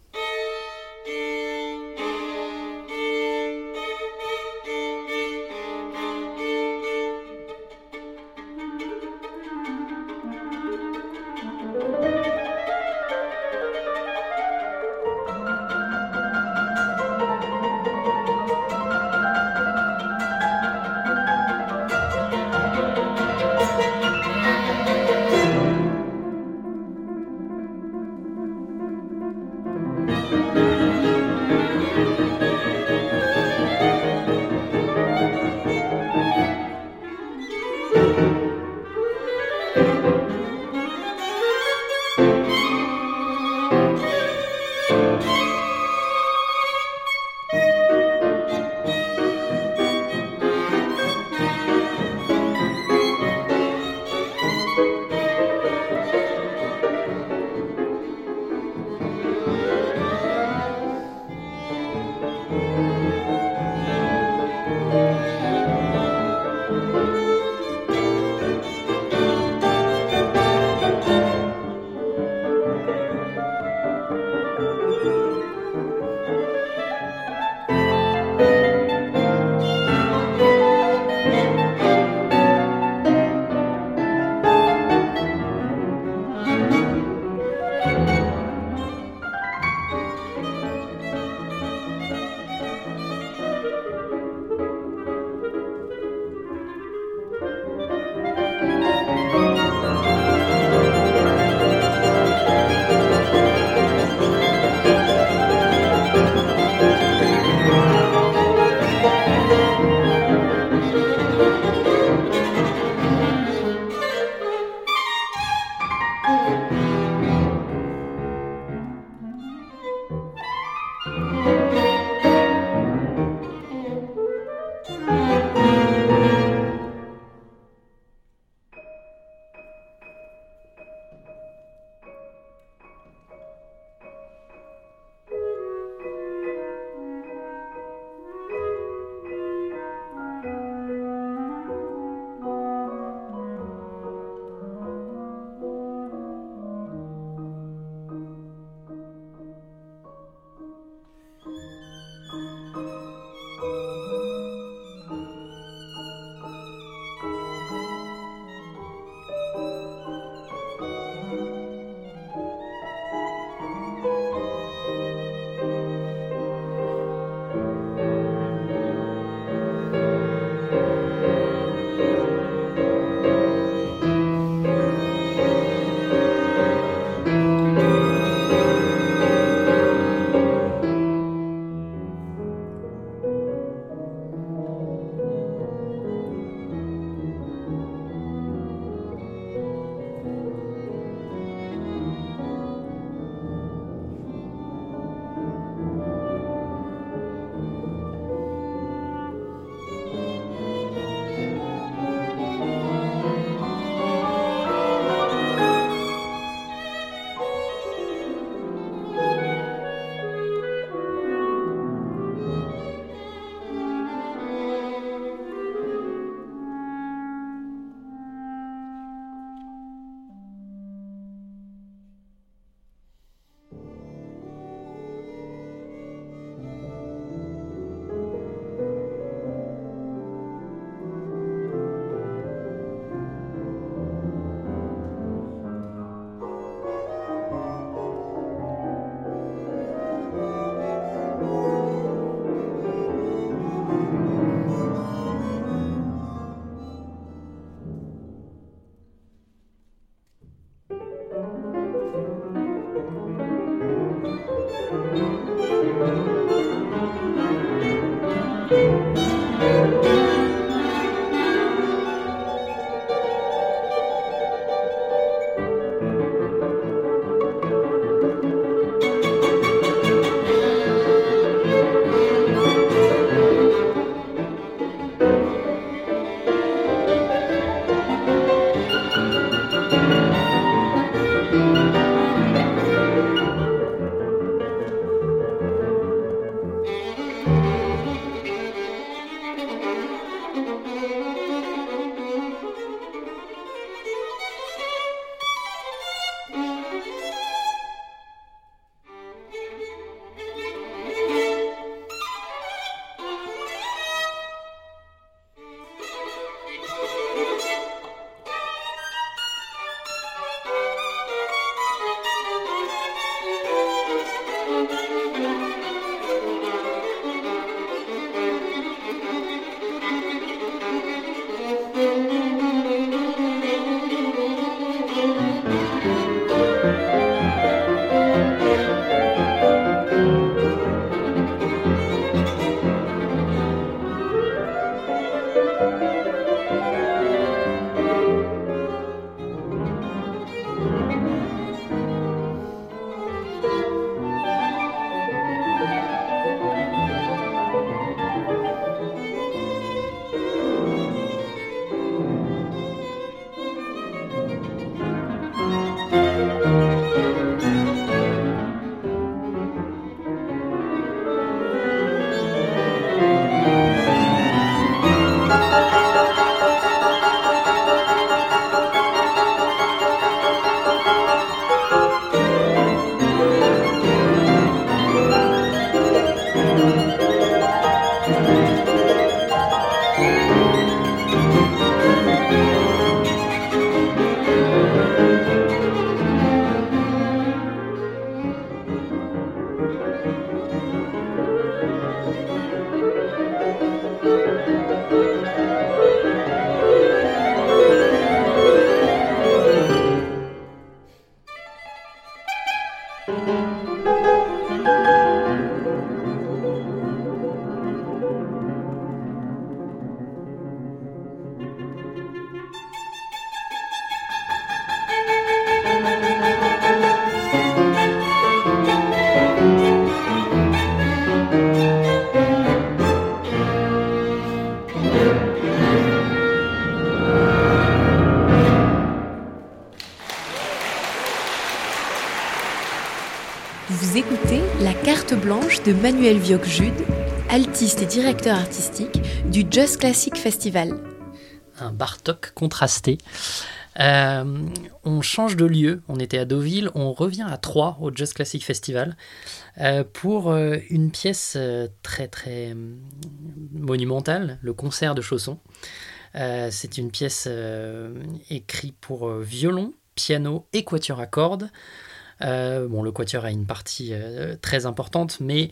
Speaker 1: De Manuel Vioc-Jude, altiste et directeur artistique du Just Classic Festival.
Speaker 2: Un Bartok contrasté. Euh, on change de lieu, on était à Deauville, on revient à Troyes au Just Classic Festival euh, pour euh, une pièce très très monumentale, le concert de Chausson. C'est une pièce écrite pour violon, piano et quatuor à cordes. Euh, bon, le quatuor a une partie euh, très importante, mais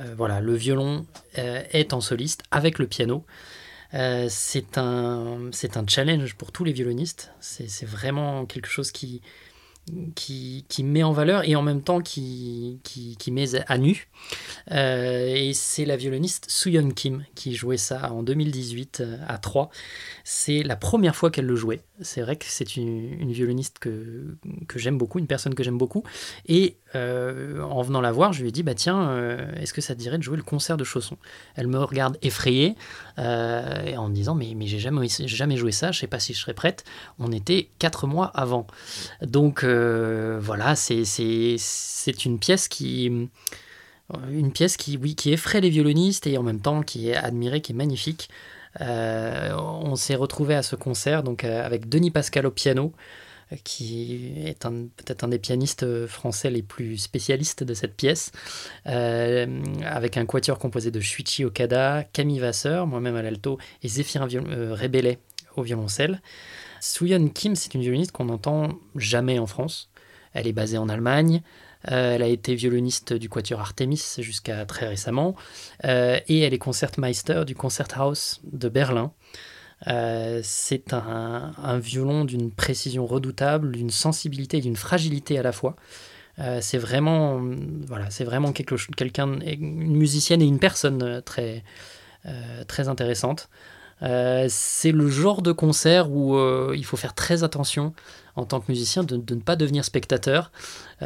Speaker 2: euh, voilà, le violon est en soliste avec le piano. c'est un, un challenge pour tous les violonistes. C'est vraiment quelque chose qui, qui, qui, met en valeur et en même temps qui, qui, qui met à nu. Euh, et c'est la violoniste Soo-Yeon Kim qui jouait ça en 2018 euh, à 3. C'est la première fois qu'elle le jouait. C'est vrai que c'est une, une, violoniste que, que j'aime beaucoup, une personne que j'aime beaucoup. Et euh, en venant la voir, je lui ai dit bah tiens, est-ce que ça te dirait de jouer le concert de Chausson? Elle me regarde effrayée et en me disant mais, mais j'ai jamais, jamais joué ça, je sais pas si je serais prête. On était quatre mois avant. Donc voilà, c'est une pièce qui une pièce qui, oui, qui effraie les violonistes et en même temps qui est admirée, qui est magnifique. Euh, on s'est retrouvé à ce concert donc euh, avec Denis Pascal au piano, qui est peut-être un des pianistes français les plus spécialistes de cette pièce, euh, avec un quatuor composé de Shuichi Okada, Camille Vasseur, moi-même à l'alto, et Zéphirin Rébellet au violoncelle. Soo-Yeon Kim, c'est une violoniste qu'on n'entend jamais en France. Elle est basée en Allemagne. Euh, elle a été violoniste du Quatuor Artemis jusqu'à très récemment. Euh, et elle est concertmeister du Concerthaus de Berlin. Euh, c'est un, violon d'une précision redoutable, d'une sensibilité et d'une fragilité à la fois. c'est vraiment, voilà, c'est vraiment quelqu'un, une musicienne et une personne très, très intéressante. c'est le genre de concert où il faut faire très attention en tant que musicien de, ne pas devenir spectateur,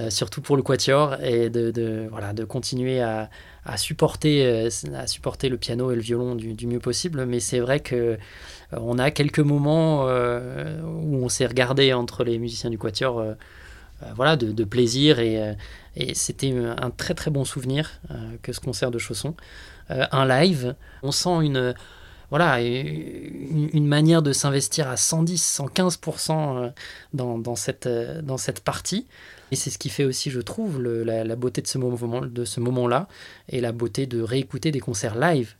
Speaker 2: surtout pour le quatuor, et de, voilà, de continuer à, supporter, à supporter le piano et le violon du, mieux possible. Mais c'est vrai que on a quelques moments où on s'est regardé entre les musiciens du quatuor euh, voilà, de, plaisir euh, et, c'était un très très bon souvenir euh, que ce concert de Chausson. un live, on sent une voilà, une, manière de s'investir à 110, 115% dans, dans, cette, dans cette partie. Et c'est ce qui fait aussi, je trouve, la, beauté de ce moment, de ce moment-là et la beauté de réécouter des concerts live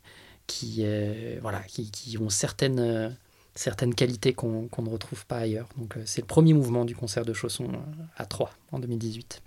Speaker 2: qui, voilà, qui, ont certaines, certaines qualités qu'on ne retrouve pas ailleurs. Donc euh, c'est le premier mouvement du concert de Chausson euh, à 3 en 2018.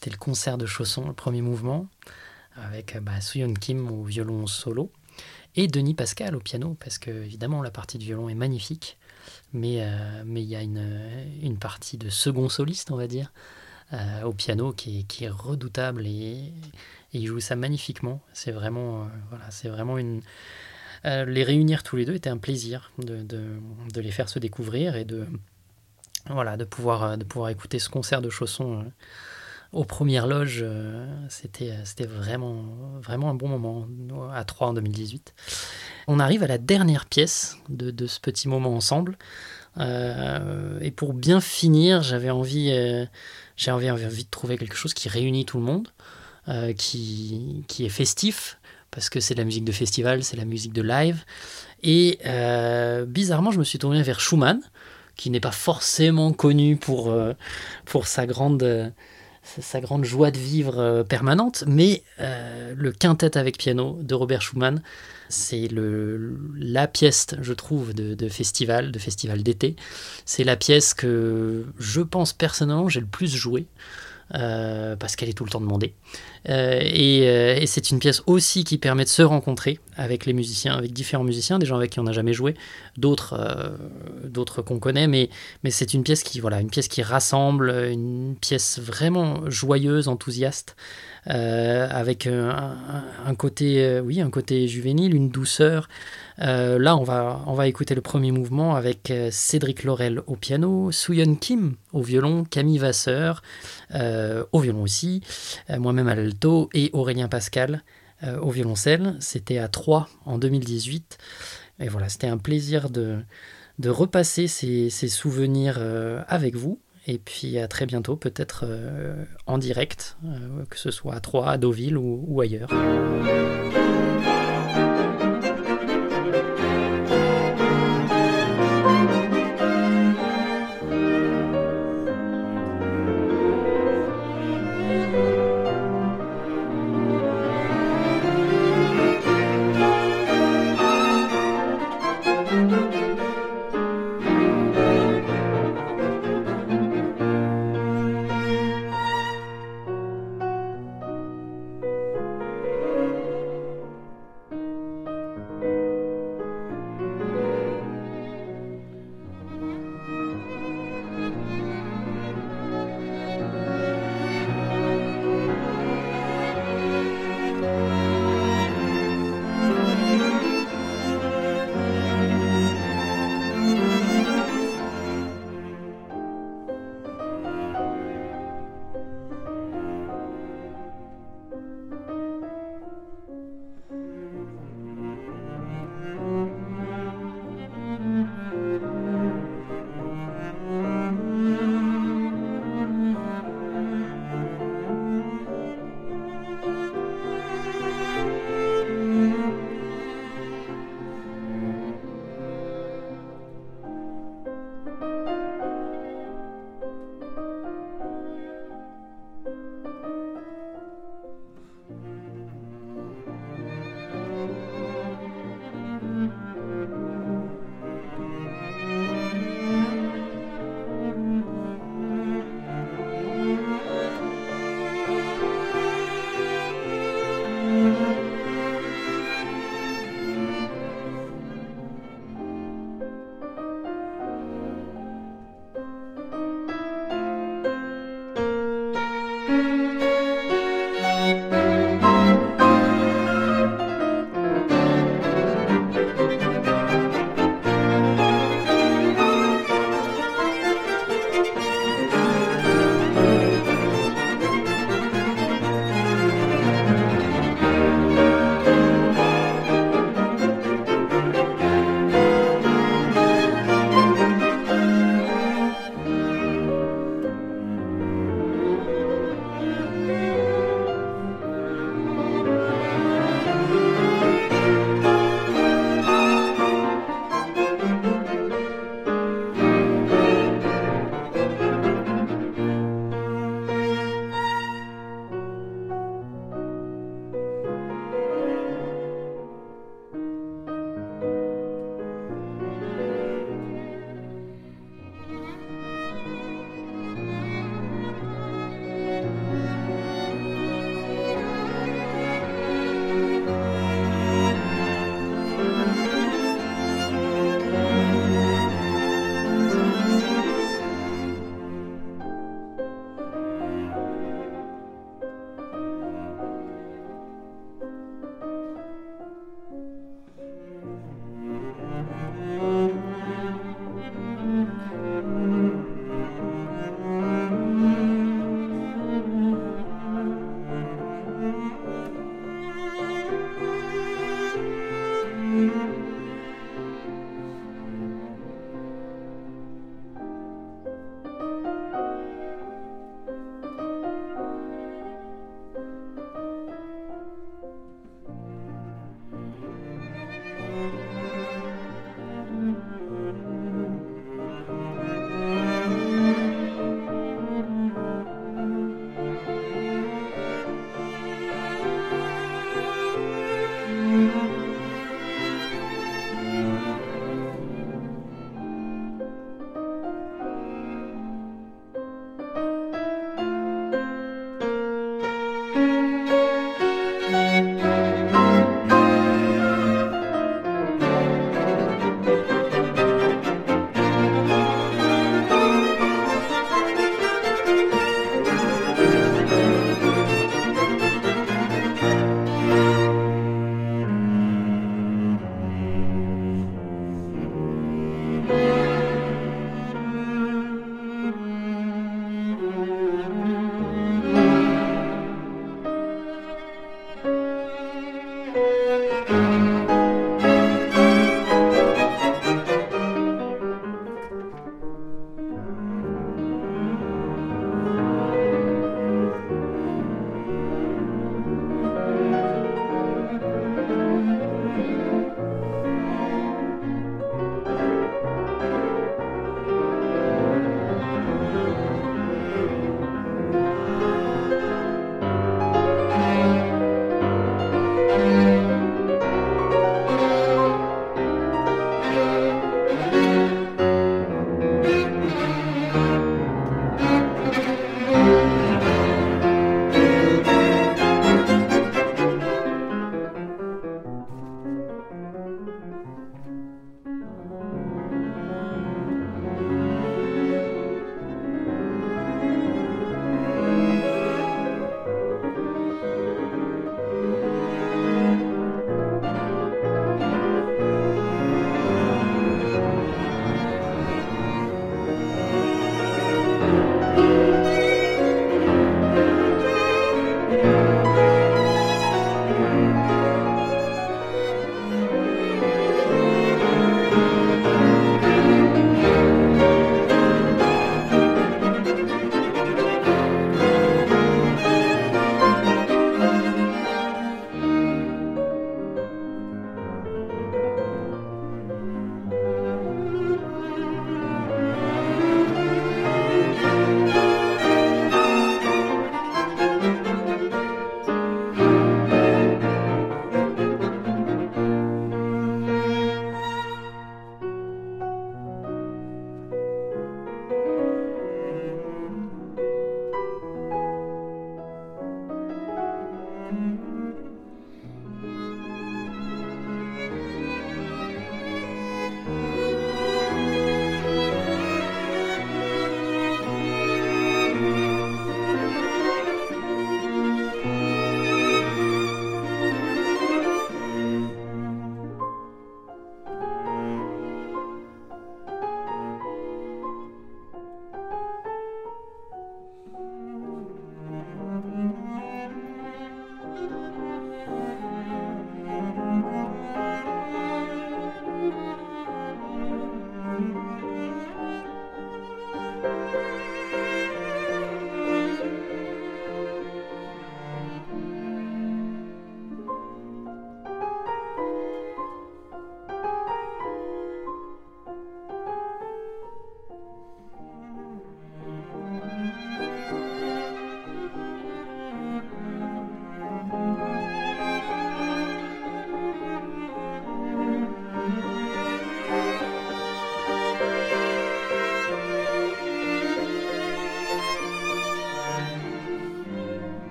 Speaker 2: C'était le concert de Chausson, le premier mouvement, avec bah, Kim au violon solo et Denis Pascal au piano, parce que évidemment la partie de violon est magnifique, mais euh, il y a une, partie de second soliste, on va dire, euh, au piano qui est, redoutable et, il joue ça magnifiquement. C'est vraiment, euh, voilà, c'est vraiment une. les réunir tous les deux était un plaisir de, les faire se découvrir et de, voilà, de, pouvoir, de pouvoir écouter ce concert de chaussons aux premières loges, euh, c'était, c'était vraiment, vraiment un bon moment à 3 en 2018. On arrive à la dernière pièce de, de ce petit moment ensemble. Euh, et pour bien finir, j'avais envie, euh, envie, de trouver quelque chose qui réunit tout le monde, qui, qui est festif, parce que c'est de la musique de festival, c'est la musique de live. Et bizarrement, je me suis tourné vers Schumann, qui n'est pas forcément connu pour, pour sa grande sa grande joie de vivre euh, permanente, mais euh, le quintet avec piano de Robert Schumann, c'est la pièce, je trouve, de, festival, de festival d'été. C'est la pièce que je pense personnellement j'ai le plus joué. Euh, parce qu'elle est tout le temps demandée. Euh, euh, et, c'est une pièce aussi qui permet de se rencontrer avec les musiciens, avec différents musiciens, des gens avec qui on n'a jamais joué, d'autres, d'autres qu'on connaît, mais, c'est une pièce qui, voilà, une pièce qui rassemble, une pièce vraiment joyeuse, enthousiaste. Avec un, côté, oui, un côté juvénile, une douceur. Euh, là, on va, écouter le premier mouvement avec Cédric Laurel au piano, Suyeon Kim au violon, Camille Vasseur au violon aussi, moi-même à l'alto et Aurélien Pascal au violoncelle. C'était à 3 en 2018. Et voilà, c'était un plaisir de, de repasser ces, ces souvenirs avec vous. Et puis à très bientôt, peut-être euh, en direct, euh, que ce soit à Troyes, à Deauville ou ailleurs.